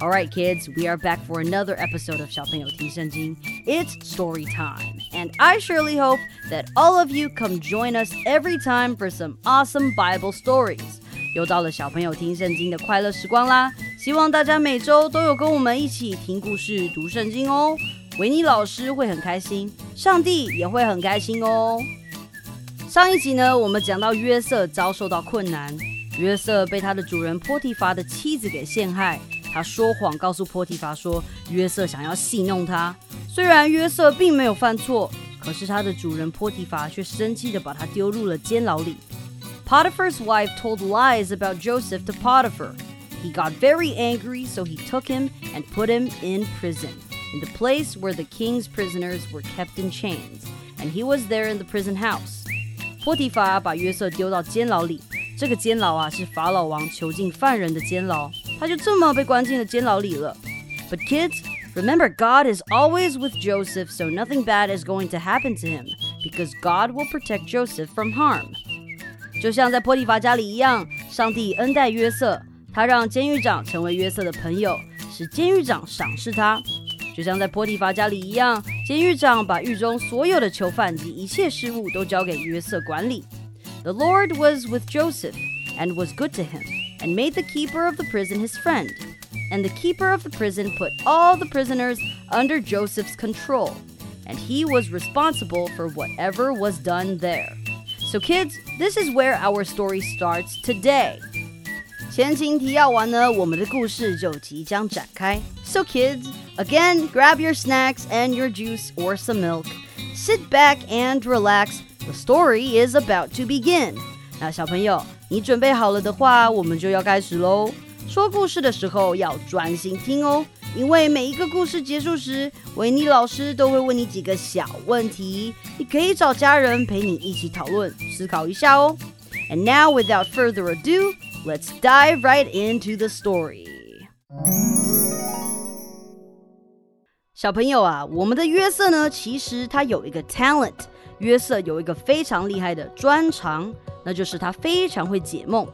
All right, kids, we are back for another episode of 小朋友听圣经. It's story time, and I surely hope that all of you come join us every time for some awesome Bible stories. 又到了小朋友听圣经的快乐时光啦！希望大家每周都有跟我们一起听故事、读圣经哦。维尼老师会很开心，上帝也会很开心哦。上一集呢，我们讲到约瑟遭受到困难，约瑟被他的主人波提乏的妻子给陷害。 他说谎告诉波提乏说约瑟想要戏弄他，虽然约瑟并没有犯错，可是他的主人波提乏却生气的把他丢入了监牢里。Potiphar's wife told lies about Joseph to Potiphar. He got very angry, so he took him and put him in prison, in the place where the king's prisoners were kept in chains, and he was there in the prison house. 波提乏把约瑟丢到监牢里，这个监牢啊是法老王囚禁犯人的监牢。 他就这么被关进了监牢里了。But kids, remember God is always with Joseph, so nothing bad is going to happen to him because God will protect Joseph from harm. 就像在波提乏家里一样，上帝恩待约瑟，他让监狱长成为约瑟的朋友，使监狱长赏识他。就像在波提乏家里一样，监狱长把狱中所有的囚犯及一切事务都交给约瑟管理。The Lord was with Joseph and was good to him and made the keeper of the prison his friend. And the keeper of the prison put all the prisoners under Joseph's control, and he was responsible for whatever was done there. So, kids, this is where our story starts today. 前情提要完呢，我们的故事就即将展开。So, kids, again, grab your snacks and your juice or some milk. Sit back and relax. The story is about to begin. 那小朋友， 你准备好了的话，我们就要开始喽。说故事的时候要专心听哦，因为每一个故事结束时，维尼老师都会问你几个小问题，你可以找家人陪你一起讨论、思考一下哦。And now, without further ado, let's dive right into the story. 小朋友啊，我们的约瑟呢，其实他有一个 talent。约瑟有一个非常厉害的专长。那就是他非常会解梦，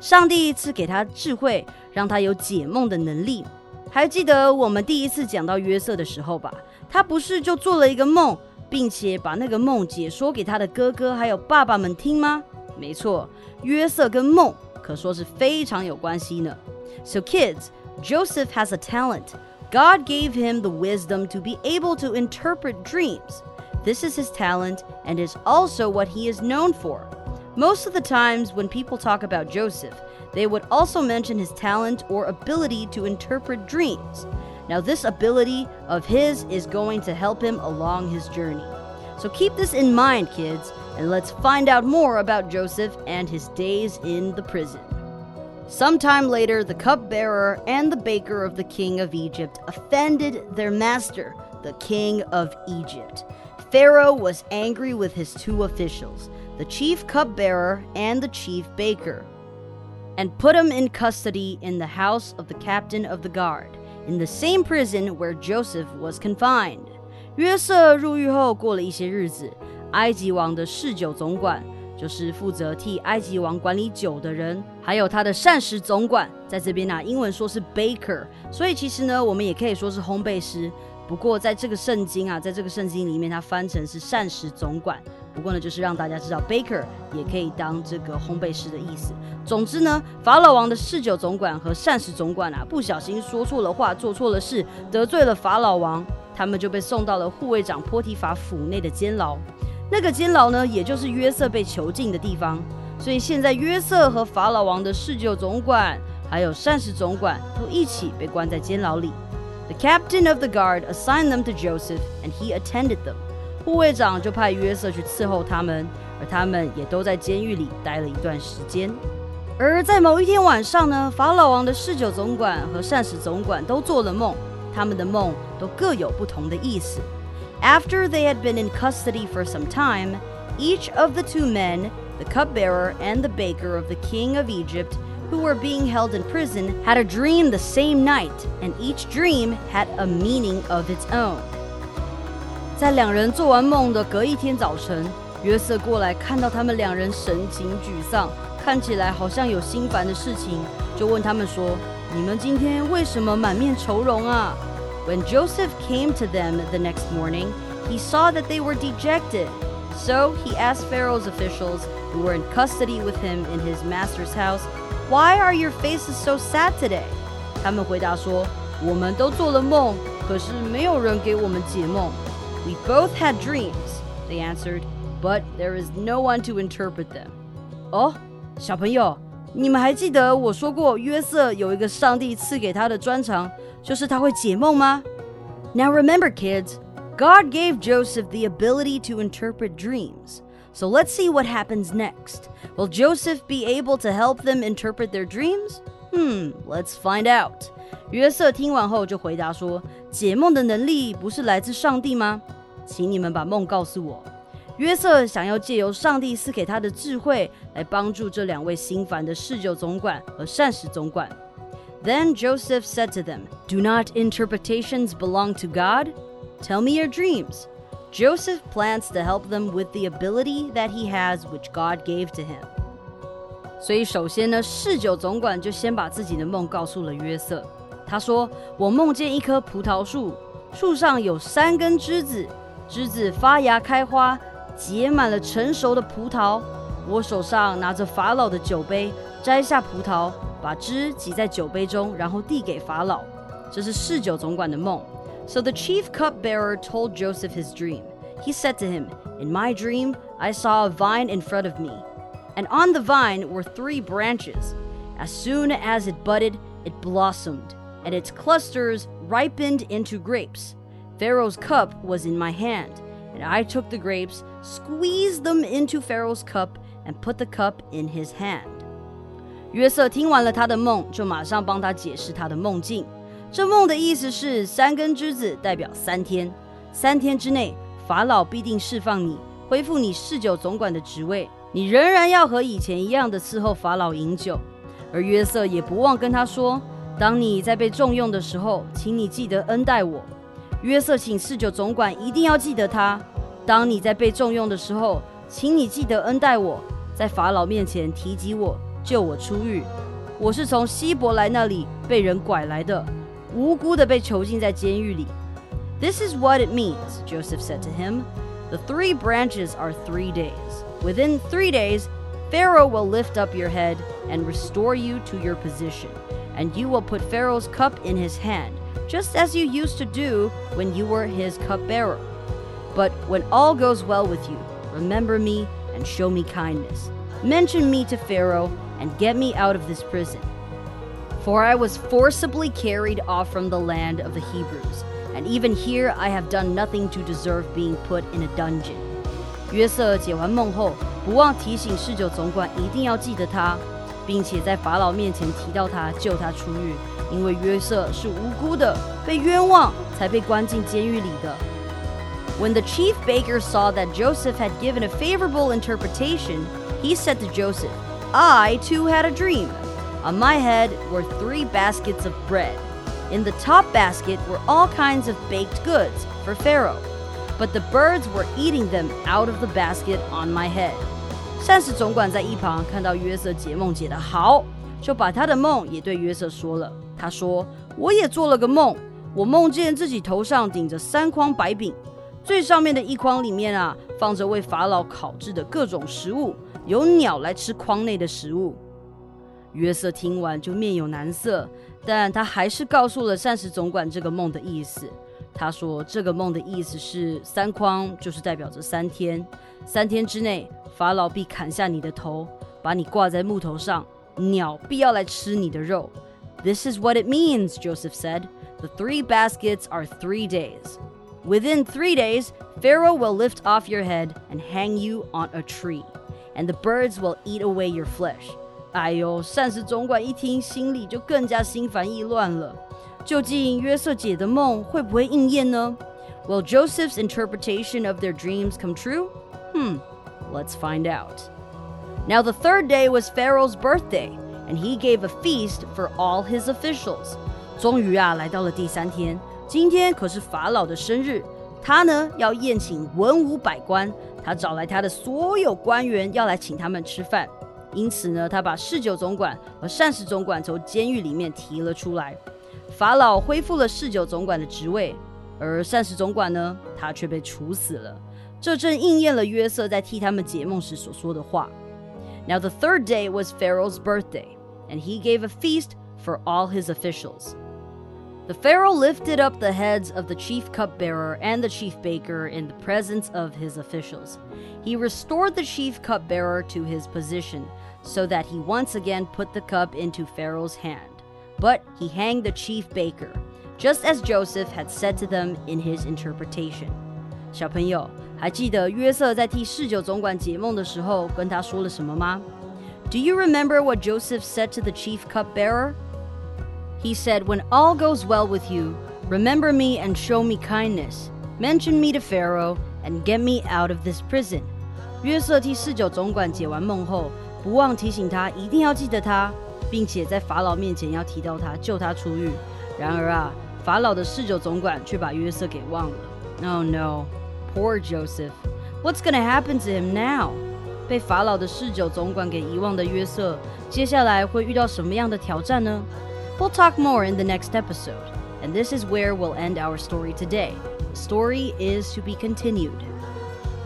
上帝赐给他智慧，让他有解梦的能力。还记得我们第一次讲到约瑟的时候吧？他不是就做了一个梦，并且把那个梦解说给他的哥哥还有爸爸们听吗？没错，约瑟跟梦可说是非常有关系呢。So kids, Joseph has a talent. God gave him the wisdom to be able to interpret dreams. This is his talent and is also what he is known for. Most of the times, when people talk about Joseph, they would also mention his talent or ability to interpret dreams. Now, this ability of his is going to help him along his journey. So keep this in mind, kids, and let's find out more about Joseph and his days in the prison. Sometime later, the cupbearer and the baker of the king of Egypt offended their master, the king of Egypt. Pharaoh was angry with his two officials the chief cupbearer and the chief baker, and put him in custody in the house of the captain of the guard, in the same prison where Joseph was confined. 约瑟入狱后过了一些日子，埃及王的侍酒总管，就是负责替埃及王管理酒的人，还有他的膳食总管，在这边呢、啊，英文说是 baker，所以其实呢，我们也可以说是烘焙师。 不过在这个圣经啊，在这个圣经里面，它翻成是膳食总管。不过呢，就是让大家知道，baker 也可以当这个烘焙师的意思。总之呢，法老王的侍酒总管和膳食总管啊，不小心说错了话，做错了事，得罪了法老王，他们就被送到了护卫长波提法府内的监牢。那个监牢呢，也就是约瑟被囚禁的地方。所以现在约瑟和法老王的侍酒总管还有膳食总管都一起被关在监牢里。The captain of the guard assigned them to Joseph, and he attended them. 护卫长就派约瑟去伺候他们，而他们也都在监狱里待了一段时间。而在某一天晚上呢，法老王的侍酒总管和膳食总管都做了梦，他们的梦 都各有不同的意思。After they had been in custody for some time, each of the two men, the cupbearer and the baker of the king of Egypt, who were being held in prison, had a dream the same night, and each dream had a meaning of its own. 在两人做完梦的隔一天早晨，约瑟过来看到他们两人神情沮丧，看起来好像有心烦的事情，就问他们说：“你们今天为什么满面愁容啊？” When Joseph came to them the next morning, he saw that they were dejected. So he asked Pharaoh's officials, who were in custody with him in his master's house, Why are your faces so sad today? 他们回答说：“我们都做了梦，可是没有人给我们解梦。” We both had dreams, they answered, but there is no one to interpret them. 哦，小朋友，你们还记得我说过约瑟有一个上帝赐给他的专长？就是他会解梦吗？Now remember, kids, God gave Joseph the ability to interpret dreams. So let's see what happens next. Will Joseph be able to help them interpret their dreams? Hmm, let's find out. 约瑟听完后就回答说：“解梦的能力不是来自上帝吗？请你们把梦告诉我。”约瑟想要借由上帝赐给他的智慧来帮助这两位心烦的侍酒总管和膳食总管。then Joseph said to them, Do not interpretations belong to God? Tell me your dreams. Joseph plans to help them with the ability that he has, which God gave to him. 所以，首先呢，侍酒总管就先把自己的梦告诉了约瑟。他说：“我梦见一棵葡萄树，树上有三根枝子，枝子发芽开花，结满了成熟的葡萄。我手上拿着法老的酒杯，摘下葡萄。”把汁挤在酒杯中，然后递给法老。这是侍酒总管的梦。So the chief cupbearer told Joseph his dream. He said to him, In my dream, I saw a vine in front of me, and on the vine were three branches. As soon as it budded, it blossomed, and its clusters ripened into grapes. Pharaoh's cup was in my hand, and I took the grapes, squeezed them into Pharaoh's cup, and put the cup in his hand. 约瑟听完了他的梦，就马上帮他解释他的梦境。 这梦的意思是，三根之子代表三天，三天之内，法老必定释放你，恢复你侍酒总管的职位。你仍然要和以前一样的伺候法老饮酒。而约瑟也不忘跟他说：“当你在被重用的时候，请你记得恩待我。”约瑟请侍酒总管一定要记得他：“当你在被重用的时候，请你记得恩待我，在法老面前提及我。”救我出狱！我是从希伯来那里被人拐来的，无辜的被囚禁在监狱里。This is what it means, Joseph said to him. The three branches are three days. Within three days, Pharaoh will lift up your head and restore you to your position, and you will put Pharaoh's cup in his hand, just as you used to do when you were his cupbearer. But when all goes well with you, remember me and show me kindness. Mention me to Pharaoh and get me out of this prison. For I was forcibly carried off from the land of the Hebrews, and even here I have done nothing to deserve being put in a dungeon. 约瑟解完梦后，不忘提醒侍酒总管一定要记得他，并且在法老面前提到他，救他出狱，因为约瑟是无辜的，被冤枉才被关进监狱里的。When the chief baker saw that Joseph had given a favorable interpretation, he said to Joseph, I too had a dream. On my head were three baskets of bread. In the top basket were all kinds of baked goods for Pharaoh, but the birds were eating them out of the basket on my head. 膳食总管在一旁看到约瑟解梦解得好，就把他的梦也对约瑟说了。他说：“我也做了个梦，我梦见自己头上顶着三筐白饼，最上面的一筐里面啊，放着为法老烤制的各种食物。”有鸟来吃筐内的食物。约瑟听完就面有难色，但他还是告诉了膳食总管这个梦的意思。他说：“这个梦的意思是，三筐就是代表着三天，三天之内，法老必砍下你的头，把你挂在木头上，鸟必要来吃你的肉。” This is what it means, Joseph said. The three baskets are three days. Within three days, Pharaoh will lift off your head and hang you on a tree and the birds will eat away your flesh. 哎呦，膳食总管一听，心里就更加心烦意乱了。究竟约瑟解的梦会不会应验呢？Will Joseph's interpretation of their dreams come true? Hmm, let's find out. Now, the third day was Pharaoh's birthday, and he gave a feast for all his officials. 终于啊，来到了第三天，今天可是法老的生日，他呢要宴请文武百官，他找来他的所有官员要来请他们吃饭。因此呢，他把嗜酒总管和膳食总管从监狱里面提了出来。法老恢复了嗜酒总管的职位，而膳食总管呢，他却被处死了。这正应验了约瑟在替他们解梦时所说的话。Now the third day was Pharaoh's birthday, and he gave a feast for all his officials. The Pharaoh lifted up the heads of the chief cupbearer and the chief baker in the presence of his officials. He restored the chief cupbearer to his position, so that he once again put the cup into Pharaoh's hand. But he hanged the chief baker, just as Joseph had said to them in his interpretation. 小朋友，还记得约瑟在替侍酒总管解梦的时候跟他说了什么吗？Do you remember what Joseph said to the chief cupbearer? He said, When all goes well with you, remember me and show me kindness. Mention me to Pharaoh and get me out of this prison. 约瑟替侍酒总管解完梦后，不忘提醒他一定要记得他，并且在法老面前要提到他，救他出狱。然而啊，法老的侍酒总管却把约瑟给忘了。Oh no, poor Joseph. What's gonna happen to him now? 被法老的侍酒总管给遗忘的约瑟，接下来会遇到什么样的挑战呢？？We'll talk more in the next episode, and this is where we'll end our story today. The story is to be continued.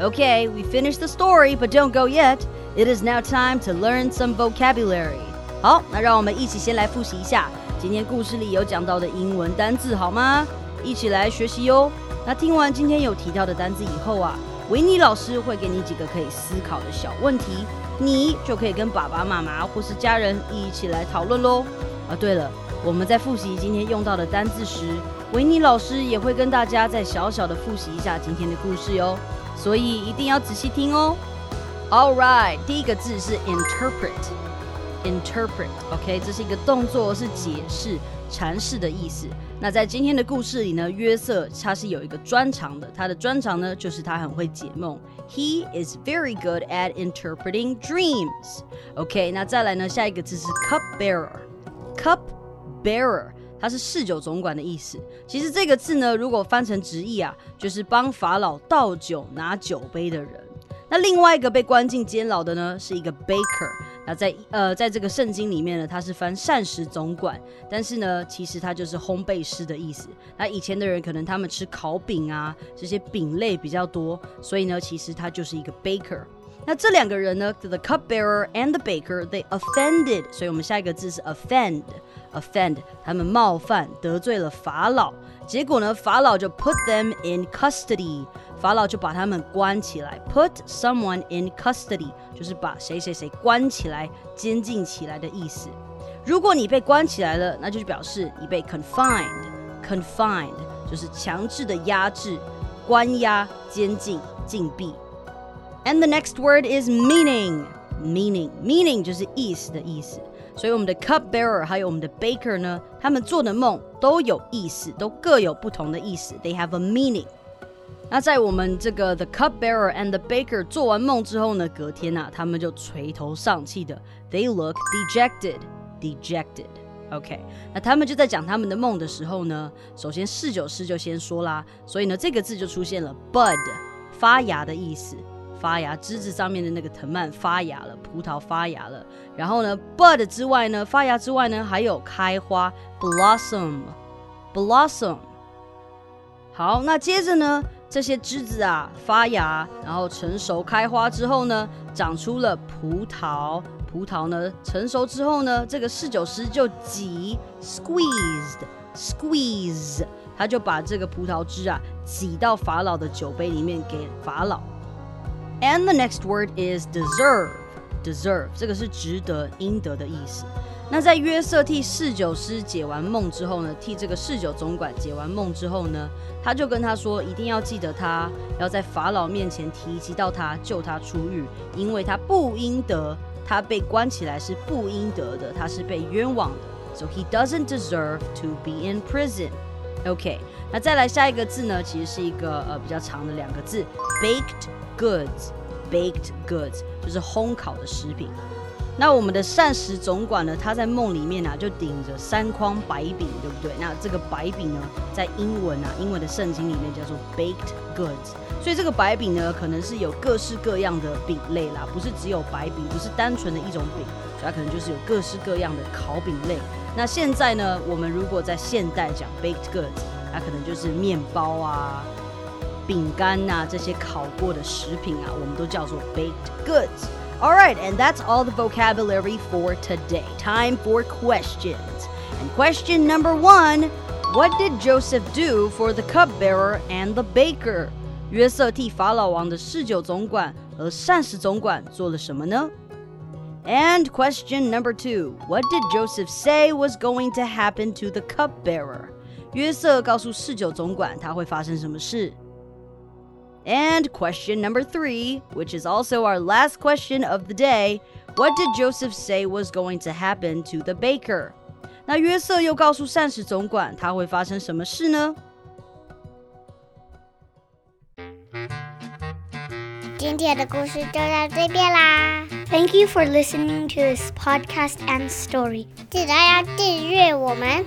Okay, we finished the story, but don't go yet. It is now time to learn some vocabulary. 好，那让我们一起先来复习一下今天故事里有讲到的英文单字，好吗？一起来学习哟。那听完今天有提到的单字以后啊，维尼老师会给你几个可以思考的小问题，你就可以跟爸爸妈妈或是家人一起来讨论喽。 啊，对了，我们在复习今天用到的单字时，维尼老师也会跟大家再小小的复习一下今天的故事哟，所以一定要仔细听哦。Alright，第一个字是 interpret，interpret，OK，这是一个动作，是解释、阐释的意思。那在今天的故事里呢，约瑟他是有一个专长的，他的专长呢就是他很会解梦。He is very good at interpreting dreams。OK，那再来呢，下一个字是 cupbearer。Cup bearer，它是侍酒总管的意思。其实这个字呢，如果翻成直译啊，就是帮法老倒酒、拿酒杯的人。那另外一个被关进监牢的呢，是一个 baker。那在呃，在这个圣经里面呢，它是翻膳食总管，但是呢，其实它就是烘焙师的意思。那以前的人可能他们吃烤饼啊，这些饼类比较多，所以呢，其实它就是一个 baker。那这两个人呢，the cupbearer and the baker，they offended，所以我们下一个字是 offend，offend，他们冒犯得罪了法老，结果呢，法老就 put them in custody，法老就把他们关起来，put someone in custody，就是把谁谁谁关起来、监禁起来的意思。如果你被关起来了，那就是表示你被 confined，confined 就是强制的压制、关押、监禁、禁闭。And the next word is meaning. Meaning, meaning 就是意思的意思。所以我们的 cupbearer 还有我们的 baker 呢，他们做的梦都有意思，都各有不同的意思。They have a meaning. 那在我们这个 the cupbearer and the baker 做完梦之后呢，隔天呐、啊，他们就垂头丧气的。They look dejected, dejected. OK，那他们就在讲他们的梦的时候呢，首先侍酒师就先说啦，所以呢，这个字就出现了 bud，发芽的意思。发芽，枝子上面的那个藤蔓发芽了，葡萄发芽了。然后呢，bud 之外呢，发芽之外呢，还有开花，blossom，blossom。好，那接着呢，这些枝子啊发芽，然后成熟开花之后呢，长出了葡萄。葡萄呢成熟之后呢，这个侍酒师就挤，squeezed，squeeze，他就把这个葡萄汁啊挤到法老的酒杯里面给法老。And the next word is deserve. Deserve 这个是值得、应得的意思。那在约瑟替侍酒师解完梦之后呢，替这个侍酒总管解完梦之后呢，他就跟他说，一定要记得他，要在法老面前提及到他，救他出狱，因为他不应得，他被关起来是不应得的，他是被冤枉的。so he doesn't deserve to be in prison. OK，那再来下一个字呢，其实是一个呃比较长的两个字，baked goods。baked goods 就是烘烤的食品。那我们的膳食总管呢，他在梦里面啊，就顶着三筐白饼，对不对？那这个白饼呢，在英文啊，英文的圣经里面叫做 baked goods。所以这个白饼呢，可能是有各式各样的饼类啦，不是只有白饼，不是单纯的一种饼，它可能就是有各式各样的烤饼类。那现在呢，我们如果在现代讲 baked goods，它可能就是面包啊。饼干呐、啊，这些烤过的食品啊，我们都叫做 baked goods. All right, and that's all the vocabulary for today. Time for questions. And question number one What did Joseph do for the cupbearer and the baker? 约瑟替法老王的侍酒总管和膳食总管做了什么呢？And question number two What did Joseph say was going to happen to the cupbearer? 约瑟告诉侍酒总管他会发生什么事。 and question number three, which is also our last question of the day What did Joseph say was going to happen to the baker? 那约瑟又告诉膳食总管他会发生什么事呢？今天的故事就到这边啦。 Thank you for listening to this podcast and story. 记得要订阅我们，